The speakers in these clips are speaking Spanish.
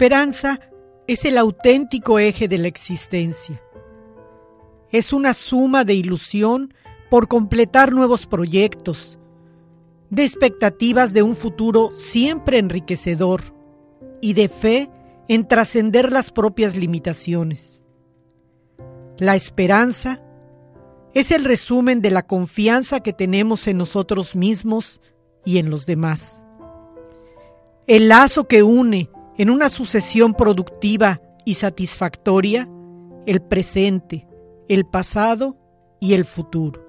Esperanza es el auténtico eje de la existencia. Es una suma de ilusión por completar nuevos proyectos, de expectativas de un futuro siempre enriquecedor y de fe en trascender las propias limitaciones. La esperanza es el resumen de la confianza que tenemos en nosotros mismos y en los demás. El lazo que une en una sucesión productiva y satisfactoria el presente, el pasado y el futuro.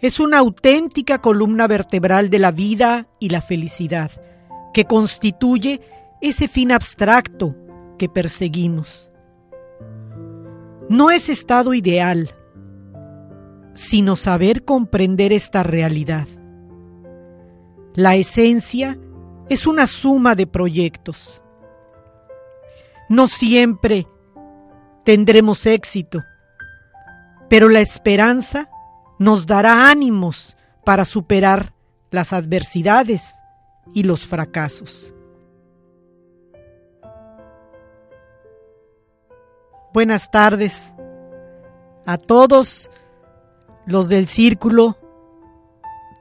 Es una auténtica columna vertebral de la vida y la felicidad, que constituye ese fin abstracto que perseguimos. No es estado ideal, sino saber comprender esta realidad. La esencia es una suma de proyectos no siempre tendremos éxito, pero la esperanza nos dará ánimos para superar las adversidades y los fracasos. Buenas tardes a todos los del círculo,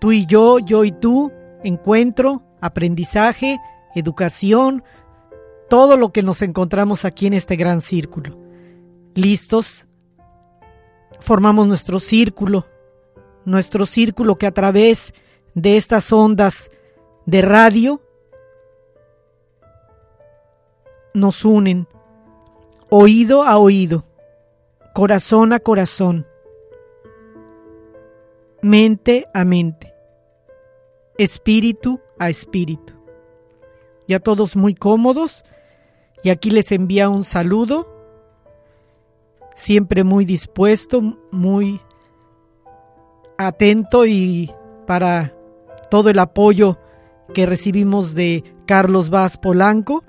tú y yo, yo y tú, encuentro, aprendizaje, educación, todo lo que nos encontramos aquí en este gran círculo. ¿Listos? Formamos nuestro círculo, nuestro círculo que a través de estas ondas de radio nos unen, oído a oído, corazón a corazón, mente a mente, espíritu a espíritu. Ya todos muy cómodos y aquí les envía un saludo, siempre muy dispuesto, muy atento y para todo el apoyo que recibimos de Carlos Vaz Polanco.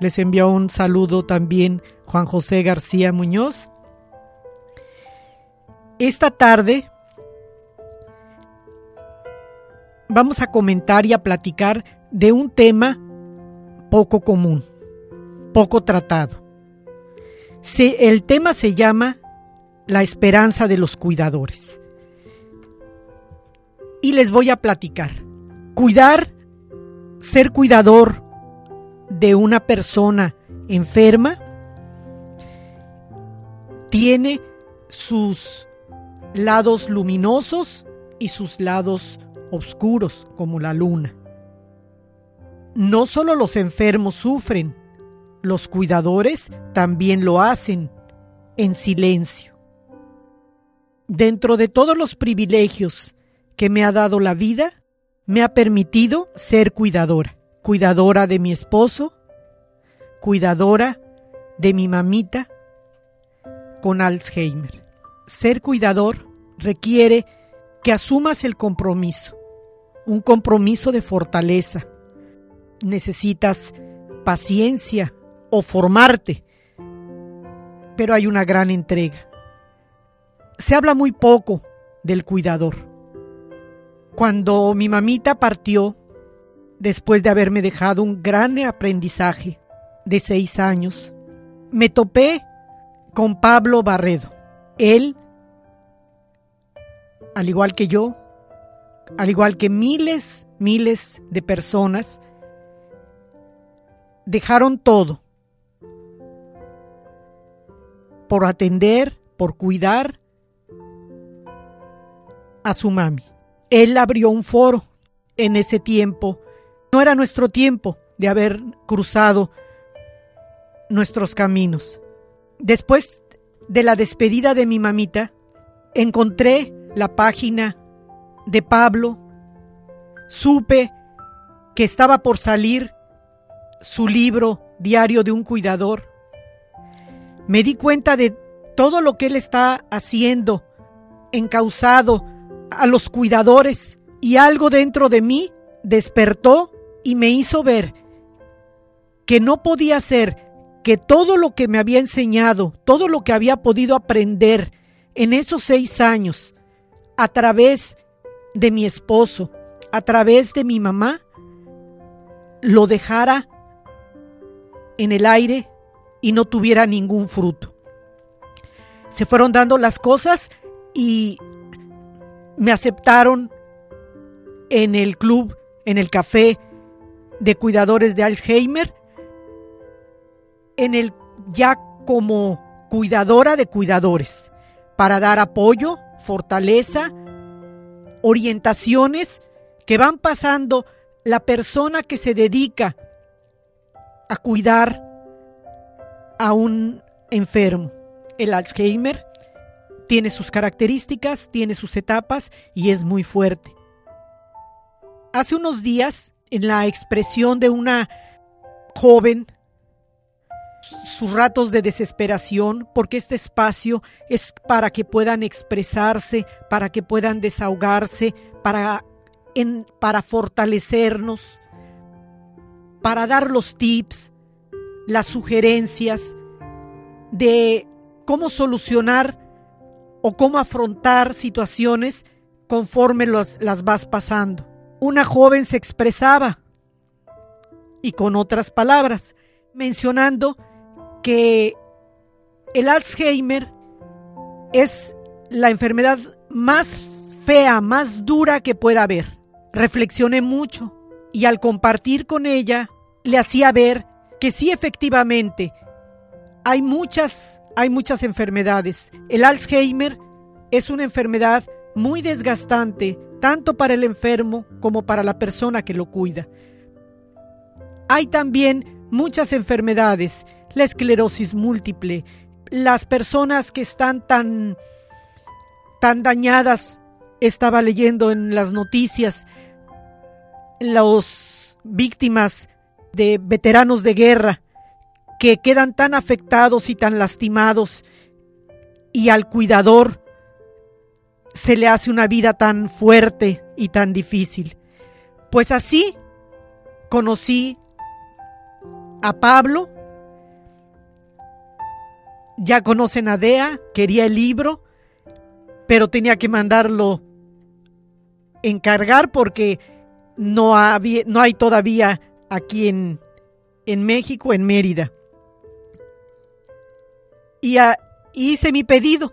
Les envía un saludo también Juan José García Muñoz. Esta tarde vamos a comentar y a platicar de un tema poco común poco tratado. el tema se llama La esperanza de los cuidadores. Y les voy a platicar. Cuidar, ser cuidador de una persona enferma, tiene sus lados luminosos y sus lados oscuros, como la luna. No solo los enfermos sufren, los cuidadores también lo hacen en silencio. Dentro de todos los privilegios que me ha dado la vida, me ha permitido ser cuidadora, cuidadora de mi esposo, cuidadora de mi mamita con Alzheimer. Ser cuidador requiere que asumas el compromiso, un compromiso de fortaleza. Necesitas paciencia o formarte, pero hay una gran entrega. Se habla muy poco del cuidador. Cuando mi mamita partió, después de haberme dejado un gran aprendizaje de seis años, me topé con Pablo Barredo. Él, al igual que yo, al igual que miles, miles de personas, dejaron todo por atender, por cuidar a su mami. Él abrió un foro en ese tiempo. No era nuestro tiempo de haber cruzado nuestros caminos. Después de la despedida de mi mamita, encontré la página de Pablo, supe que estaba por salir su libro Diario de un Cuidador. Me di cuenta de todo lo que él está haciendo, encausado a los cuidadores, y algo dentro de mí despertó y me hizo ver que no podía ser que todo lo que me había enseñado, todo lo que había podido aprender en esos seis años, a través de mi esposo, a través de mi mamá, lo dejara en el aire y no tuviera ningún fruto. Se fueron dando las cosas y me aceptaron en el club, en el café de cuidadores de Alzheimer en el ya como cuidadora de cuidadores para dar apoyo, fortaleza, orientaciones que van pasando la persona que se dedica a cuidar a un enfermo. El Alzheimer tiene sus características, tiene sus etapas y es muy fuerte. Hace unos días, en la expresión de una joven sus ratos de desesperación, porque este espacio es para que puedan expresarse, para que puedan desahogarse, para, en, para fortalecernos, para dar los tips, las sugerencias de cómo solucionar o cómo afrontar situaciones conforme las vas pasando. Una joven se expresaba y con otras palabras, mencionando que el Alzheimer es la enfermedad más fea, más dura que pueda haber. Reflexioné mucho y al compartir con ella le hacía ver que sí efectivamente hay muchas hay muchas enfermedades. El Alzheimer es una enfermedad muy desgastante tanto para el enfermo como para la persona que lo cuida. Hay también muchas enfermedades la esclerosis múltiple, las personas que están tan, tan dañadas, estaba leyendo en las noticias, las víctimas de veteranos de guerra que quedan tan afectados y tan lastimados y al cuidador se le hace una vida tan fuerte y tan difícil. Pues así conocí a Pablo ya conocen a Dea, quería el libro, pero tenía que mandarlo encargar porque no, no hay todavía aquí en, en México, en Mérida. Y hice mi pedido.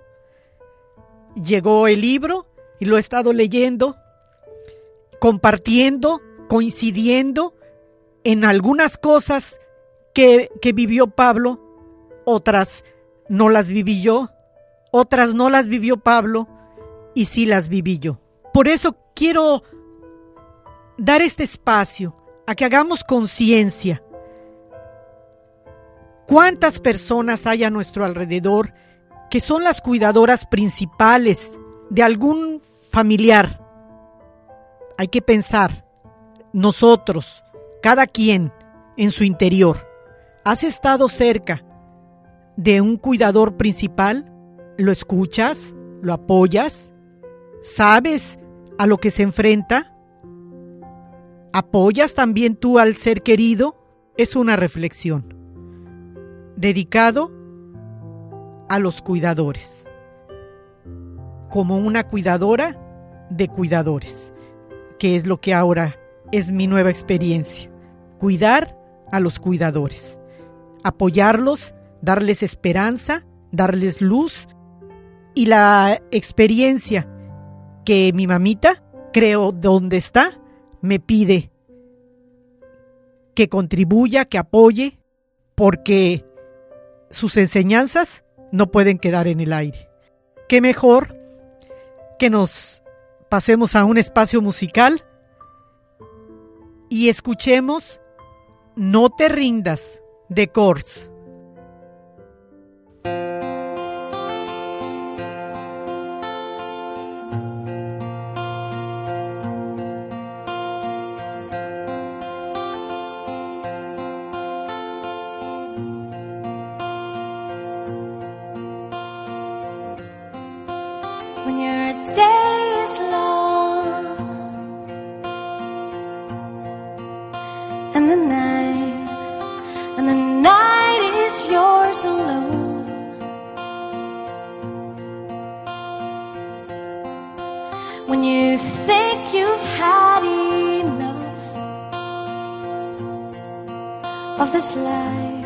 Llegó el libro y lo he estado leyendo, compartiendo, coincidiendo en algunas cosas que, que vivió Pablo, otras no las viví yo, otras no las vivió Pablo, y sí las viví yo. Por eso quiero dar este espacio a que hagamos conciencia. ¿Cuántas personas hay a nuestro alrededor que son las cuidadoras principales de algún familiar? Hay que pensar, nosotros, cada quien en su interior, ¿has estado cerca de un cuidador principal? ¿Lo escuchas? ¿Lo apoyas? ¿Sabes a lo que se enfrenta? ¿Apoyas también tú al ser querido? Es una reflexión. Dedicado a los cuidadores. Como una cuidadora de cuidadores, que es lo que ahora es mi nueva experiencia. Cuidar a los cuidadores. Apoyarlos, darles esperanza, darles luz y la experiencia que mi mamita, creo, donde está, me pide que contribuya, que apoye, porque sus enseñanzas no pueden quedar en el aire. Qué mejor que nos pasemos a un espacio musical y escuchemos No te rindas de Kors. when you think you've had enough of this life.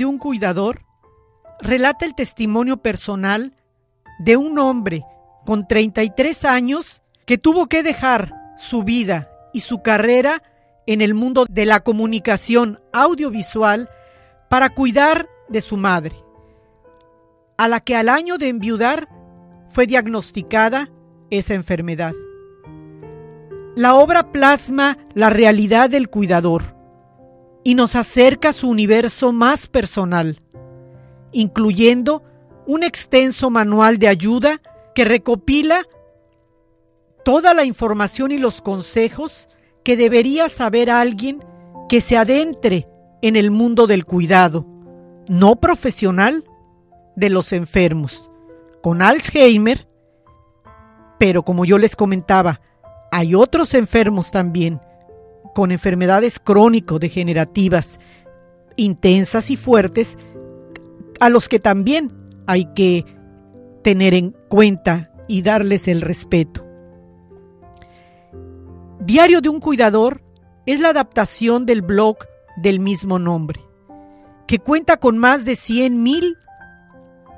De un cuidador relata el testimonio personal de un hombre con 33 años que tuvo que dejar su vida y su carrera en el mundo de la comunicación audiovisual para cuidar de su madre, a la que al año de enviudar fue diagnosticada esa enfermedad. La obra plasma la realidad del cuidador y nos acerca su universo más personal, incluyendo un extenso manual de ayuda que recopila toda la información y los consejos que debería saber alguien que se adentre en el mundo del cuidado, no profesional, de los enfermos, con Alzheimer, pero como yo les comentaba, hay otros enfermos también con enfermedades crónico-degenerativas intensas y fuertes, a los que también hay que tener en cuenta y darles el respeto. Diario de un cuidador es la adaptación del blog del mismo nombre, que cuenta con más de 100 mil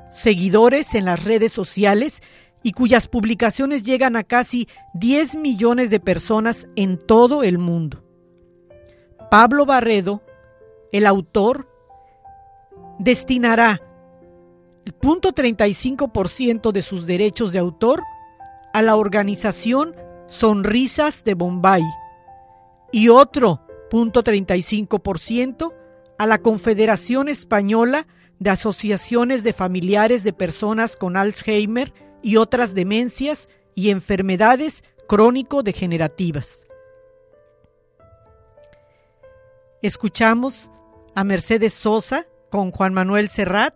seguidores en las redes sociales y cuyas publicaciones llegan a casi 10 millones de personas en todo el mundo. Pablo Barredo, el autor, destinará el punto 35% de sus derechos de autor a la organización Sonrisas de Bombay y otro punto 35% a la Confederación Española de Asociaciones de Familiares de Personas con Alzheimer y otras demencias y enfermedades crónico-degenerativas. Escuchamos a Mercedes Sosa con Juan Manuel Serrat.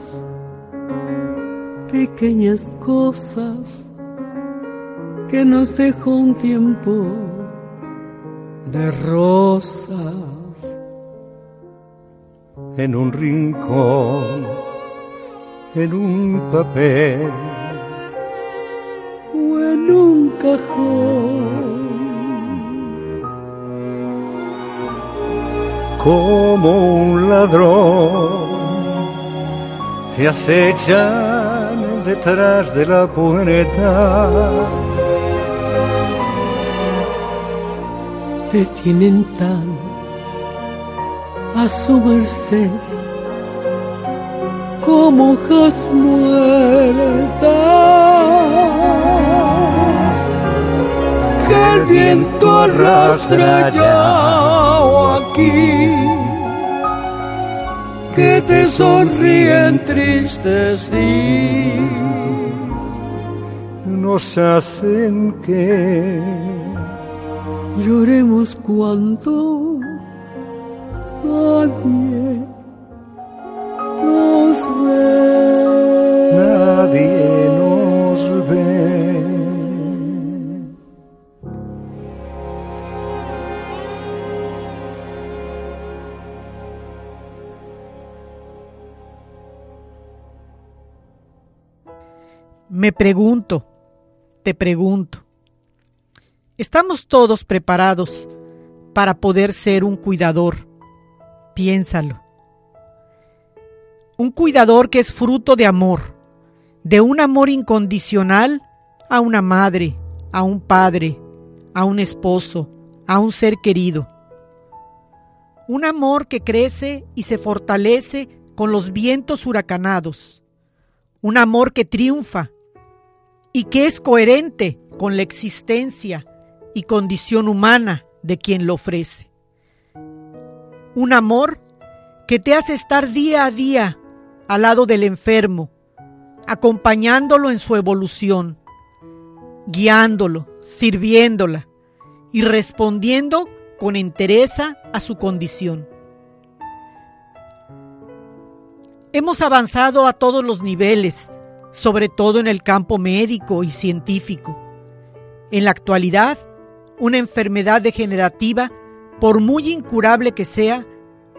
pequeñas cosas que nos dejó un tiempo de rosas en un rincón, en un papel o en un cajón. Como un ladrón te acechan detrás de la puerta. Te tienen tan a su merced como hojas muertas que el viento arrastra o aquí que te sonríen tristes y nos hacen que lloremos cuando nadie Me pregunto, te pregunto, ¿estamos todos preparados para poder ser un cuidador? Piénsalo. Un cuidador que es fruto de amor, de un amor incondicional a una madre, a un padre, a un esposo, a un ser querido. Un amor que crece y se fortalece con los vientos huracanados. Un amor que triunfa y que es coherente con la existencia y condición humana de quien lo ofrece. Un amor que te hace estar día a día al lado del enfermo, acompañándolo en su evolución, guiándolo, sirviéndola y respondiendo con entereza a su condición. Hemos avanzado a todos los niveles, sobre todo en el campo médico y científico. En la actualidad, una enfermedad degenerativa, por muy incurable que sea,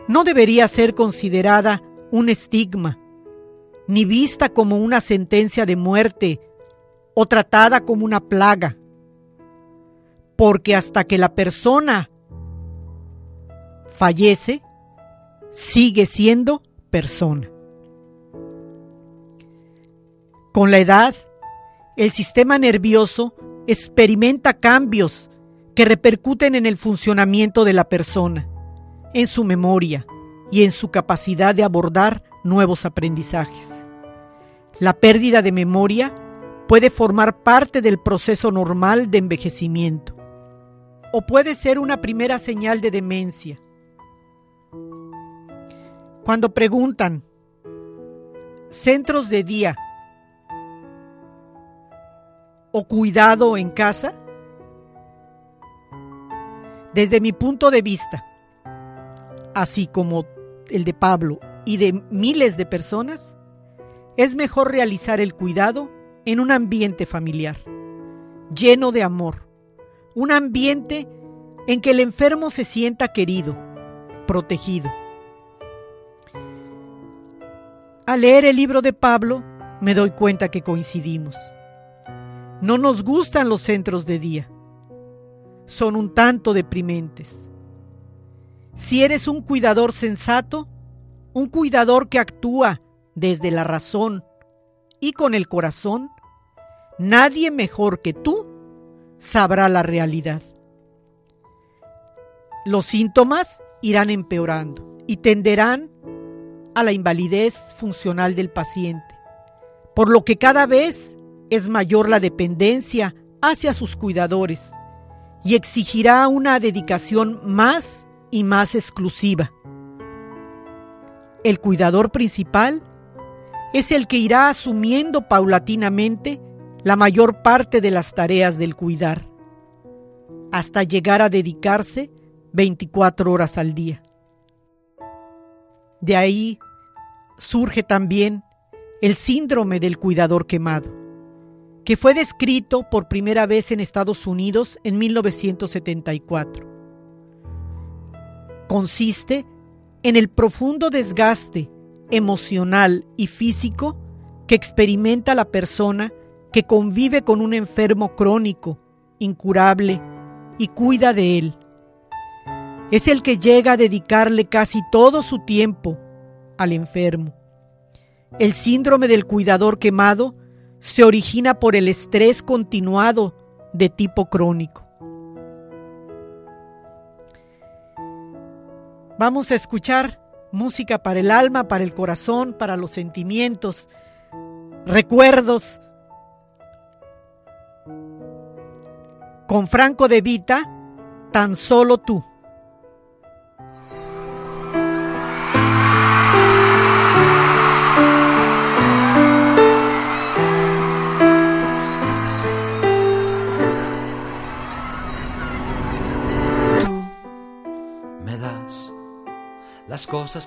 no debería ser considerada un estigma, ni vista como una sentencia de muerte o tratada como una plaga. Porque hasta que la persona fallece, sigue siendo persona. Con la edad, el sistema nervioso experimenta cambios que repercuten en el funcionamiento de la persona, en su memoria y en su capacidad de abordar nuevos aprendizajes. La pérdida de memoria puede formar parte del proceso normal de envejecimiento o puede ser una primera señal de demencia. Cuando preguntan, centros de día o cuidado en casa? Desde mi punto de vista, así como el de Pablo y de miles de personas, es mejor realizar el cuidado en un ambiente familiar, lleno de amor, un ambiente en que el enfermo se sienta querido, protegido. Al leer el libro de Pablo, me doy cuenta que coincidimos. No nos gustan los centros de día. Son un tanto deprimentes. Si eres un cuidador sensato, un cuidador que actúa desde la razón y con el corazón, nadie mejor que tú sabrá la realidad. Los síntomas irán empeorando y tenderán a la invalidez funcional del paciente, por lo que cada vez es mayor la dependencia hacia sus cuidadores y exigirá una dedicación más y más exclusiva. El cuidador principal es el que irá asumiendo paulatinamente la mayor parte de las tareas del cuidar, hasta llegar a dedicarse 24 horas al día. De ahí surge también el síndrome del cuidador quemado que fue descrito por primera vez en Estados Unidos en 1974. consiste en el profundo desgaste emocional y físico que experimenta la persona que convive con un enfermo crónico, incurable, y cuida de él. Es el que llega a dedicarle casi todo su tiempo al enfermo. El síndrome del cuidador quemado se origina por el estrés continuado de tipo crónico. Vamos a escuchar música para el alma, para el corazón, para los sentimientos, recuerdos. Con Franco de Vita, tan solo tú.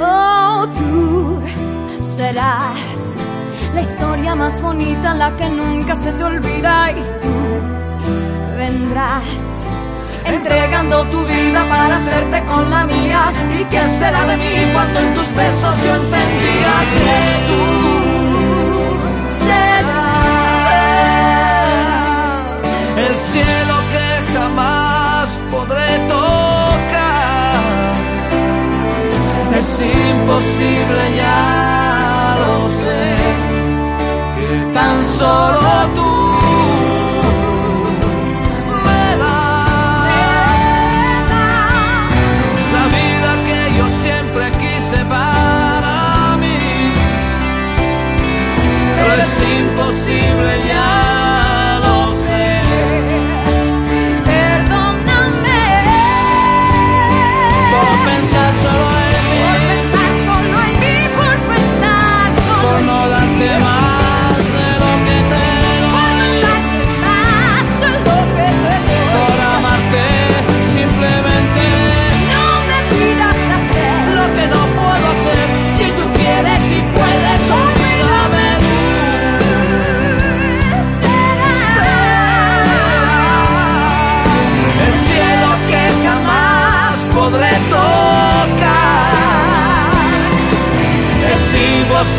Oh, tú serás la historia más bonita, la que nunca se te olvida y tú vendrás entregando tu vida para hacerte con la mía. ¿Y qué será de mí cuando en tus besos yo entendía que tú serás el cielo que jamás podré tocar. Imposible, ya lo sé, que tan solo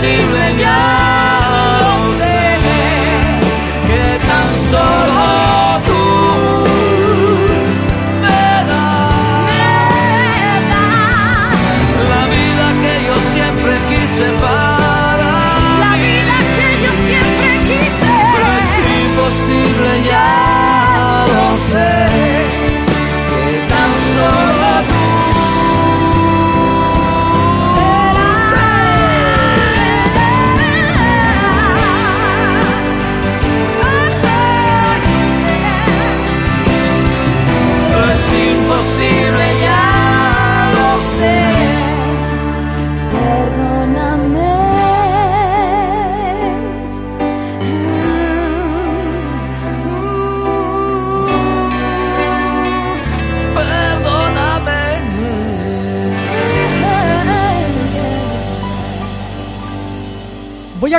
imposible,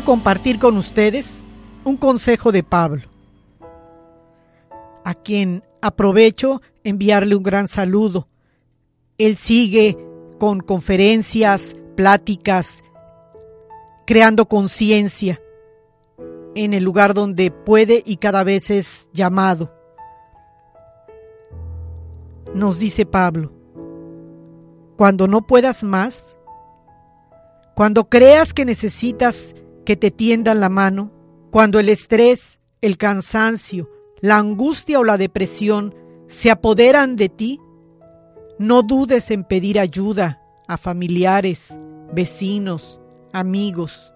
compartir con ustedes un consejo de Pablo, a quien aprovecho enviarle un gran saludo. Él sigue con conferencias, pláticas, creando conciencia en el lugar donde puede y cada vez es llamado. Nos dice Pablo, cuando no puedas más, cuando creas que necesitas que te tiendan la mano, cuando el estrés, el cansancio, la angustia o la depresión se apoderan de ti, no dudes en pedir ayuda a familiares, vecinos, amigos,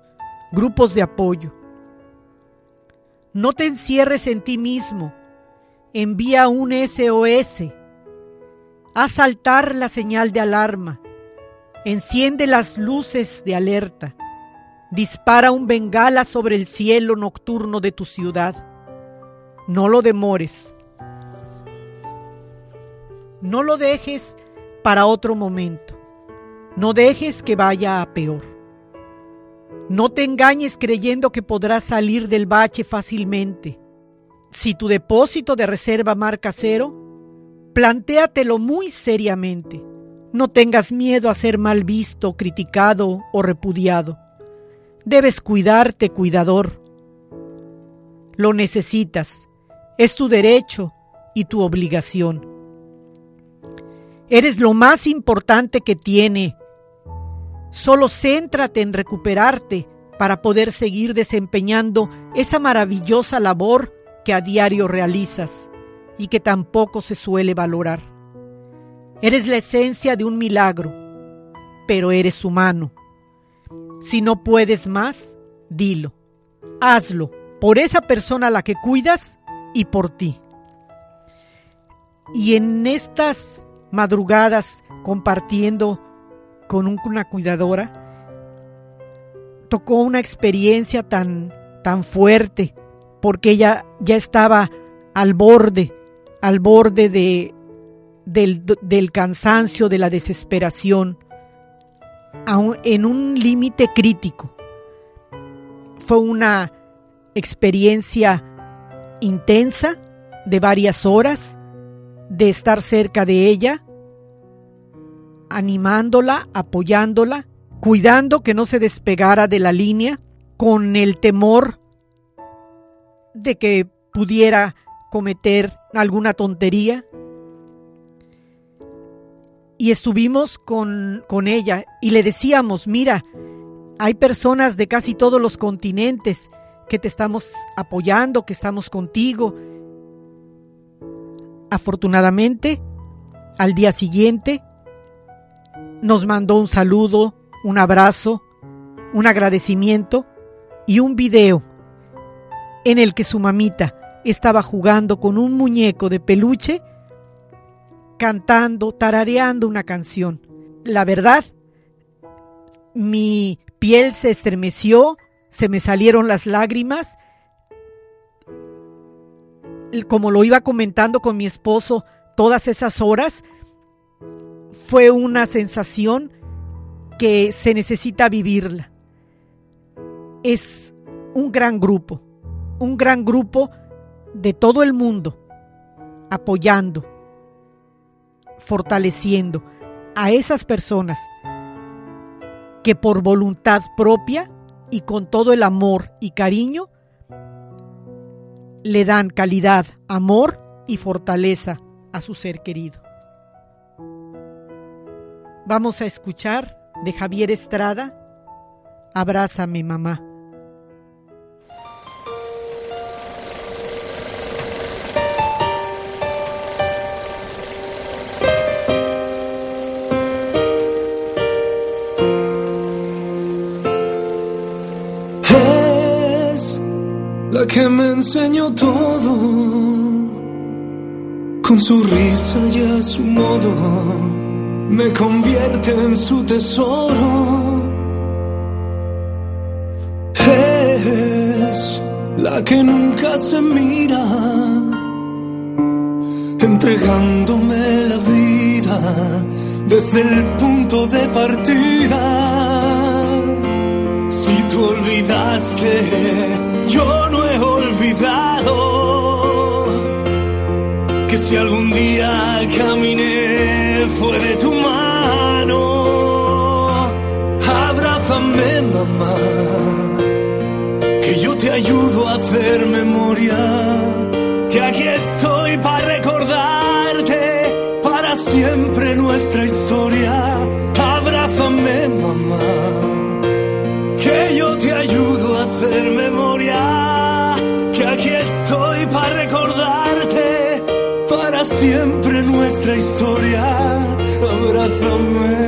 grupos de apoyo. No te encierres en ti mismo. Envía un SOS. Haz saltar la señal de alarma. Enciende las luces de alerta. Dispara un bengala sobre el cielo nocturno de tu ciudad. No lo demores. No lo dejes para otro momento. No dejes que vaya a peor. No te engañes creyendo que podrás salir del bache fácilmente. Si tu depósito de reserva marca cero, plantéatelo muy seriamente. No tengas miedo a ser mal visto, criticado o repudiado. Debes cuidarte, cuidador. Lo necesitas. Es tu derecho y tu obligación. Eres lo más importante que tiene. Solo céntrate en recuperarte para poder seguir desempeñando esa maravillosa labor que a diario realizas y que tampoco se suele valorar. Eres la esencia de un milagro, pero eres humano. Si no puedes más, dilo. Hazlo por esa persona a la que cuidas y por ti. Y en estas madrugadas compartiendo con una cuidadora, tocó una experiencia tan, tan fuerte, porque ella ya estaba al borde, al borde de, del, del cansancio, de la desesperación, en un límite crítico. Fue una experiencia intensa de varias horas, de estar cerca de ella, animándola, apoyándola, cuidando que no se despegara de la línea, con el temor de que pudiera cometer alguna tontería. Y estuvimos con, con ella y le decíamos, mira, hay personas de casi todos los continentes que te estamos apoyando, que estamos contigo, Afortunadamente, al día siguiente, nos mandó un saludo, un abrazo, un agradecimiento y un video en el que su mamita estaba jugando con un muñeco de peluche, cantando, tarareando una canción. La verdad, mi piel se estremeció, se me salieron las lágrimas como lo iba comentando con mi esposo todas esas horas, fue una sensación que se necesita vivirla. Es un gran grupo, un gran grupo de todo el mundo apoyando, fortaleciendo a esas personas que por voluntad propia y con todo el amor y cariño le dan calidad, amor y fortaleza a su ser querido. Vamos a escuchar de Javier Estrada, Abrázame mamá. Que me enseñó todo, con su risa y a su modo, me convierte en su tesoro. Es la que nunca se mira, entregándome la vida desde el punto de partida si tú olvidaste, yo no he olvidado que si algún día caminé fue de tu mano. Abrázame, mamá, que yo te ayudo a hacer memoria, que aquí estoy para recordarte, para siempre nuestra historia. Abrázame, mamá, que yo te ayudo a hacer memoria, siempre nuestra historia. Abrázame,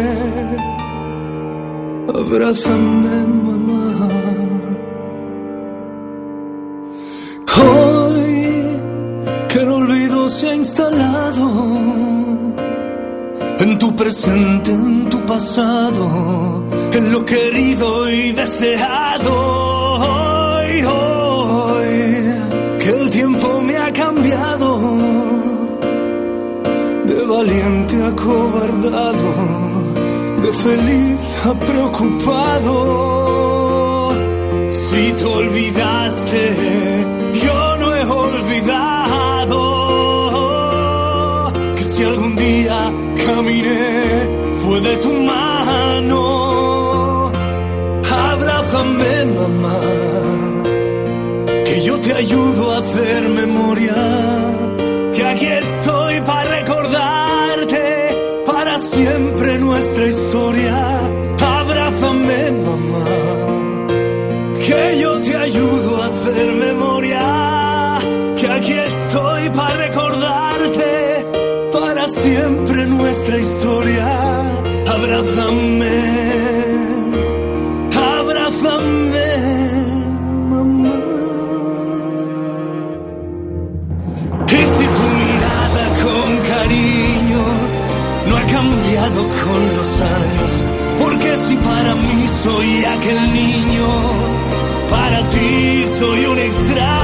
abrázame, mamá. Hoy que el olvido se ha instalado en tu presente, en tu pasado, en lo querido y deseado. Hoy, hoy, que el tiempo me ha cambiado valiente a cobardado, de feliz a preocupado. Si te olvidaste, yo no he olvidado que si algún día caminé fue de tu mano. Abrázame, mamá, que yo te ayudo a hacer memoria, siempre nuestra historia. Abrázame, mamá que yo te ayudo a hacer memoria, que aquí estoy para recordarte para siempre nuestra historia. Abrázame, soy aquel niño, para ti soy un extraño.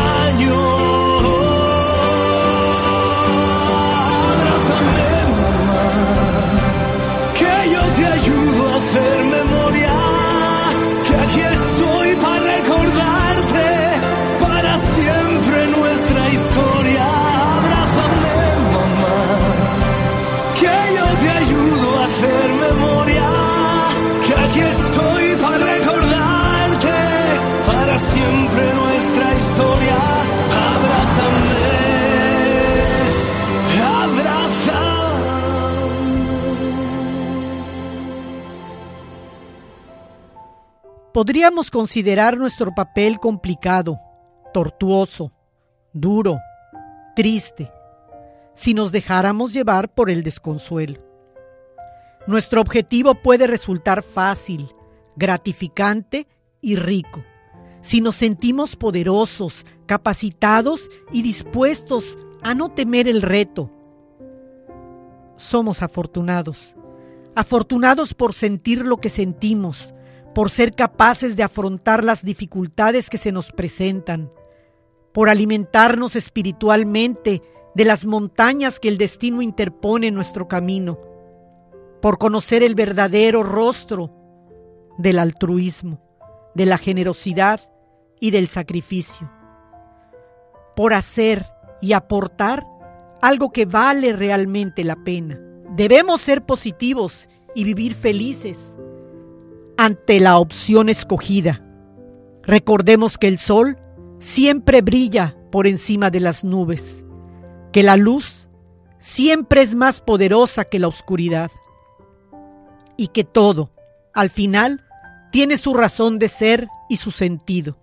Podríamos considerar nuestro papel complicado, tortuoso, duro, triste, si nos dejáramos llevar por el desconsuelo. Nuestro objetivo puede resultar fácil, gratificante y rico, si nos sentimos poderosos, capacitados y dispuestos a no temer el reto. Somos afortunados, afortunados por sentir lo que sentimos, por ser capaces de afrontar las dificultades que se nos presentan, por alimentarnos espiritualmente de las montañas que el destino interpone en nuestro camino, por conocer el verdadero rostro del altruismo, de la generosidad y del sacrificio, por hacer y aportar algo que vale realmente la pena. Debemos ser positivos y vivir felices ante la opción escogida. Recordemos que el sol siempre brilla por encima de las nubes, que la luz siempre es más poderosa que la oscuridad y que todo, al final, tiene su razón de ser y su sentido.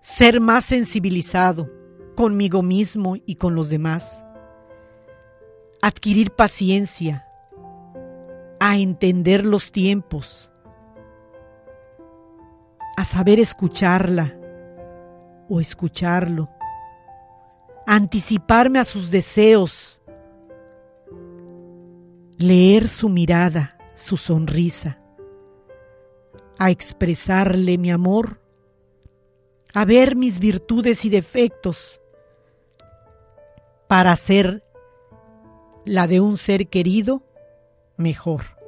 Ser más sensibilizado conmigo mismo y con los demás. Adquirir paciencia, a entender los tiempos, a saber escucharla o escucharlo, a anticiparme a sus deseos, leer su mirada, su sonrisa, a expresarle mi amor, a ver mis virtudes y defectos, para ser la de un ser querido mejor.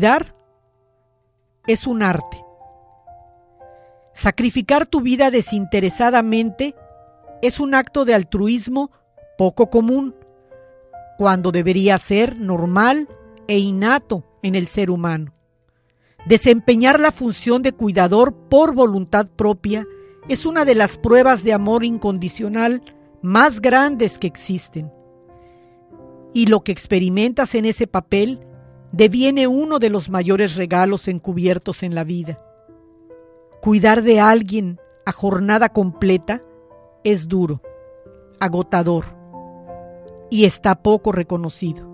Cuidar es un arte. Sacrificar tu vida desinteresadamente es un acto de altruismo poco común, cuando debería ser normal e innato en el ser humano. Desempeñar la función de cuidador por voluntad propia es una de las pruebas de amor incondicional más grandes que existen. Y lo que experimentas en ese papel deviene uno de los mayores regalos encubiertos en la vida. Cuidar de alguien a jornada completa es duro, agotador y está poco reconocido.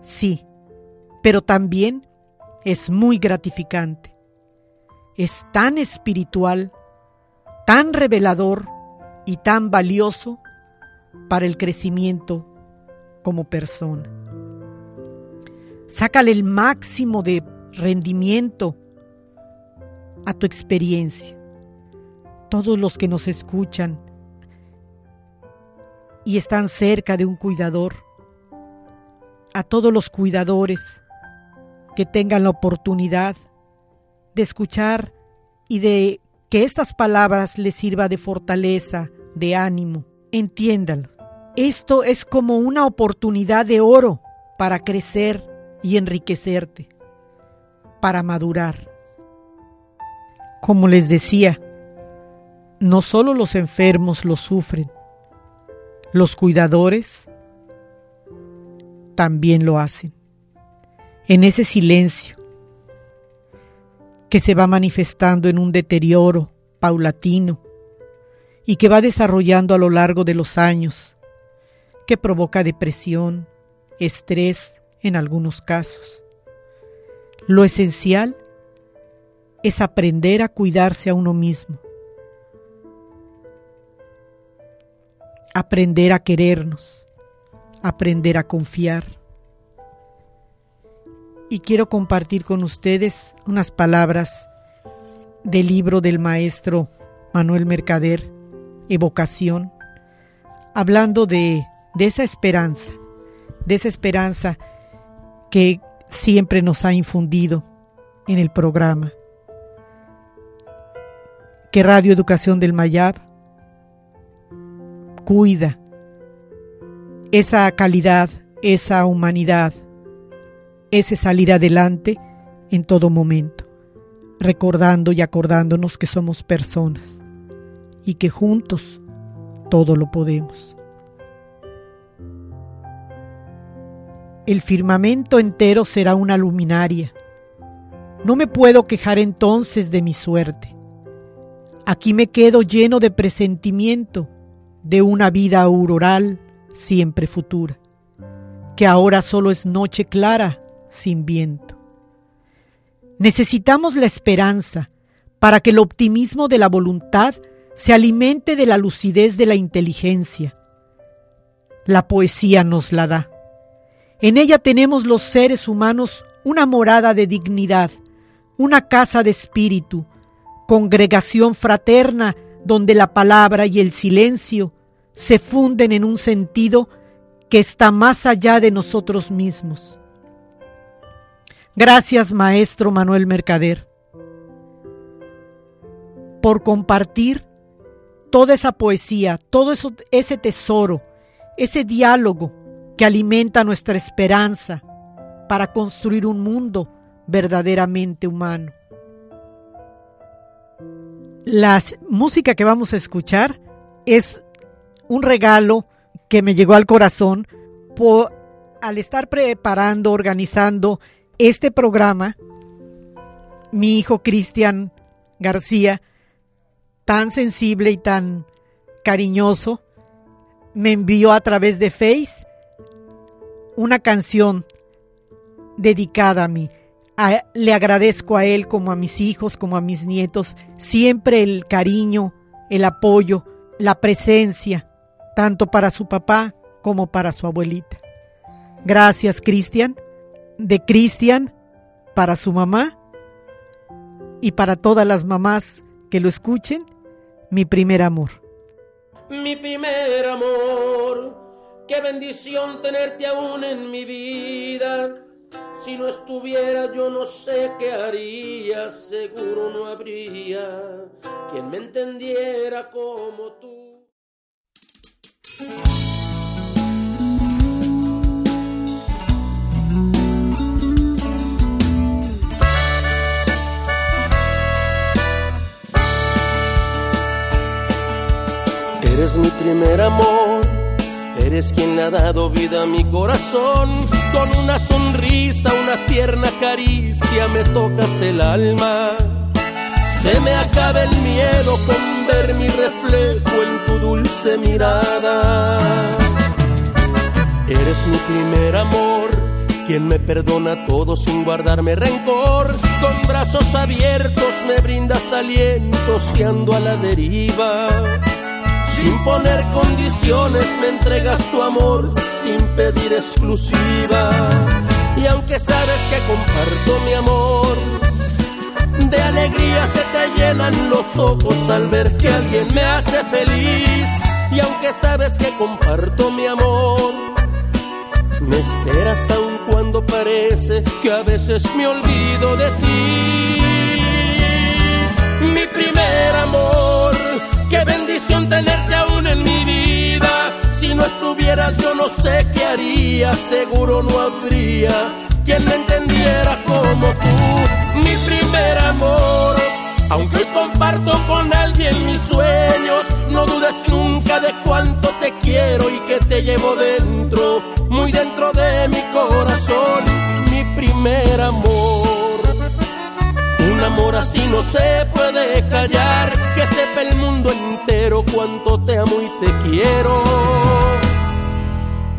Sí, pero también es muy gratificante. Es tan espiritual, tan revelador y tan valioso para el crecimiento como persona. Sácale el máximo de rendimiento a tu experiencia. Todos los que nos escuchan y están cerca de un cuidador, a todos los cuidadores que tengan la oportunidad de escuchar y de que estas palabras les sirva de fortaleza, de ánimo. Entiéndalo. Esto es como una oportunidad de oro para crecer y enriquecerte, para madurar. Como les decía, no solo los enfermos lo sufren, los cuidadores también lo hacen. En ese silencio, que se va manifestando en un deterioro paulatino y que va desarrollando a lo largo de los años, que provoca depresión, estrés en algunos casos. Lo esencial es aprender a cuidarse a uno mismo, aprender a querernos, aprender a confiar. Y quiero compartir con ustedes unas palabras del libro del maestro Manuel Mercader, Evocación, hablando de, de esa esperanza, de esa esperanza que siempre nos ha infundido en el programa que Radio Educación del Mayab cuida esa calidad, esa humanidad, ese salir adelante en todo momento, recordando y acordándonos que somos personas y que juntos todo lo podemos. El firmamento entero será una luminaria. No me puedo quejar entonces de mi suerte Aquí me quedo lleno de presentimiento de una vida auroral siempre futura, que ahora solo es noche clara sin viento. Necesitamos la esperanza para que el optimismo de la voluntad se alimente de la lucidez de la inteligencia. La poesía nos la da. En ella tenemos los seres humanos una morada de dignidad, una casa de espíritu, congregación fraterna donde la palabra y el silencio se funden en un sentido que está más allá de nosotros mismos. Gracias, maestro Manuel Mercader, por compartir toda esa poesía, todo ese tesoro, ese diálogo que alimenta nuestra esperanza para construir un mundo verdaderamente humano. La música que vamos a escuchar es un regalo que me llegó al corazón por, al estar preparando, organizando este programa. Mi hijo Cristian García, tan sensible y tan cariñoso, me envió a través de Face una canción dedicada a mí le agradezco a él como a mis hijos, como a mis nietos, siempre el cariño, el apoyo, la presencia, tanto para su papá como para su abuelita. Gracias, Cristian. De Cristian para su mamá y para todas las mamás que lo escuchen, mi primer amor. Mi primer amor, qué bendición tenerte aún en mi vida si no estuviera yo no sé qué haría, seguro no habría quien me entendiera como tú. Eres mi primer amor Eres quien ha dado vida a mi corazón. Con una sonrisa, una tierna caricia me tocas el alma. Se me acaba el miedo con ver mi reflejo en tu dulce mirada. Eres mi primer amor, quien me perdona todo sin guardarme rencor. Con brazos abiertos me brindas aliento si ando a la deriva sin poner condiciones me entregas tu amor sin pedir exclusiva. Y aunque sabes que comparto mi amor, de alegría se te llenan los ojos al ver que alguien me hace feliz. Y aunque sabes que comparto mi amor, me esperas aun cuando parece que a veces me olvido de ti. Mi primer amor Qué bendición tenerte aún en mi vida. Si no estuvieras yo no sé qué haría, seguro no habría quien me entendiera como tú, mi primer amor. Aunque hoy comparto con alguien mis sueños, no dudes nunca de cuánto te quiero y que te llevo dentro, muy dentro de mi corazón, mi primer amor amor así no se puede callar, que sepa el mundo entero cuánto te amo y te quiero.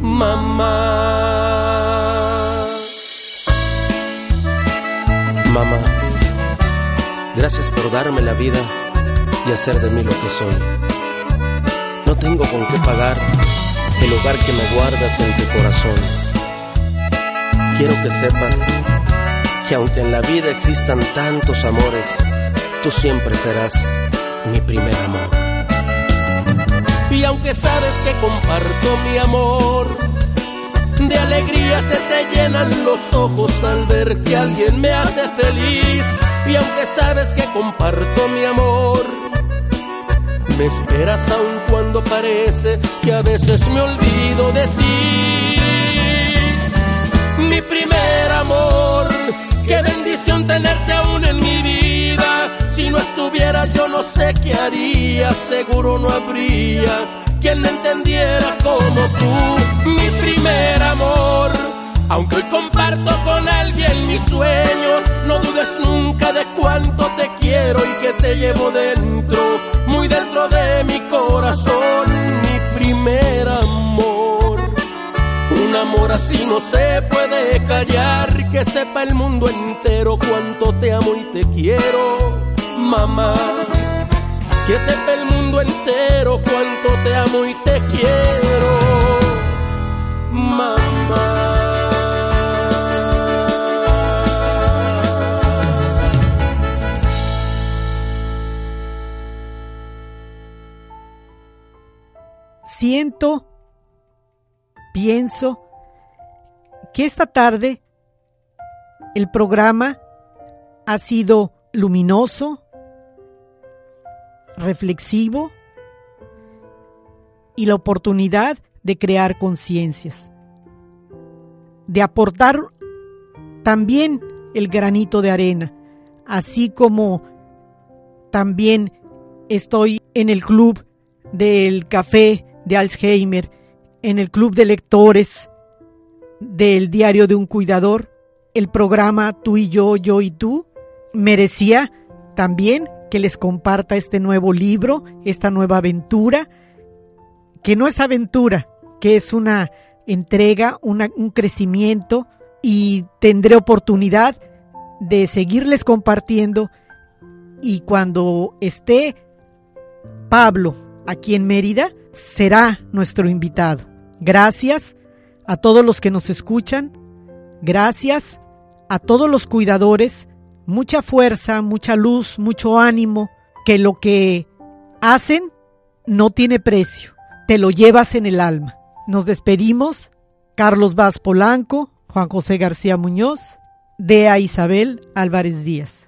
Mamá. Mamá, gracias por darme la vida y hacer de mí lo que soy. No tengo con qué pagar el hogar que me guardas en tu corazón. Quiero que sepas que aunque en la vida existan tantos amores, tú siempre serás mi primer amor. Y aunque sabes que comparto mi amor, de alegría se te llenan los ojos al ver que alguien me hace feliz. Y aunque sabes que comparto mi amor, me esperas aun cuando parece que a veces me olvido de ti. Mi primer no sé qué haría, seguro no habría quien me entendiera como tú. Mi primer amor, aunque hoy comparto con alguien mis sueños, no dudes nunca de cuánto te quiero y que te llevo dentro, muy dentro de mi corazón, mi primer amor. Un amor así no se puede callar, que sepa el mundo entero cuánto te amo y te quiero, mamá. Que sepa el mundo entero cuánto te amo y te quiero, mamá. siento, pienso que esta tarde el programa ha sido luminoso, reflexivo y la oportunidad de crear conciencias, de aportar también el granito de arena, así como también estoy en el club del café de Alzheimer, en el club de lectores del diario de un cuidador, el programa Tú y yo, yo y tú, merecía también que les comparta este nuevo libro, esta nueva aventura, que no es aventura, que es una entrega, un crecimiento y tendré oportunidad de seguirles compartiendo y cuando esté Pablo aquí en Mérida, será nuestro invitado. Gracias a todos los que nos escuchan, gracias a todos los cuidadores, mucha fuerza, mucha luz, mucho ánimo, que lo que hacen no tiene precio, te lo llevas en el alma. Nos despedimos, Carlos Vaz Polanco, Juan José García Muñoz, Dea Isabel Álvarez Díaz.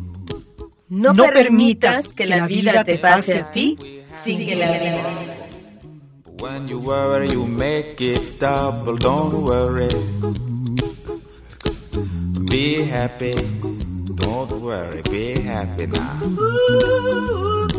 No, permitas que la vida te pase a ti sin que la vivas. When you worry, you make it double. Don't worry. Be happy. Don't worry. Be happy now.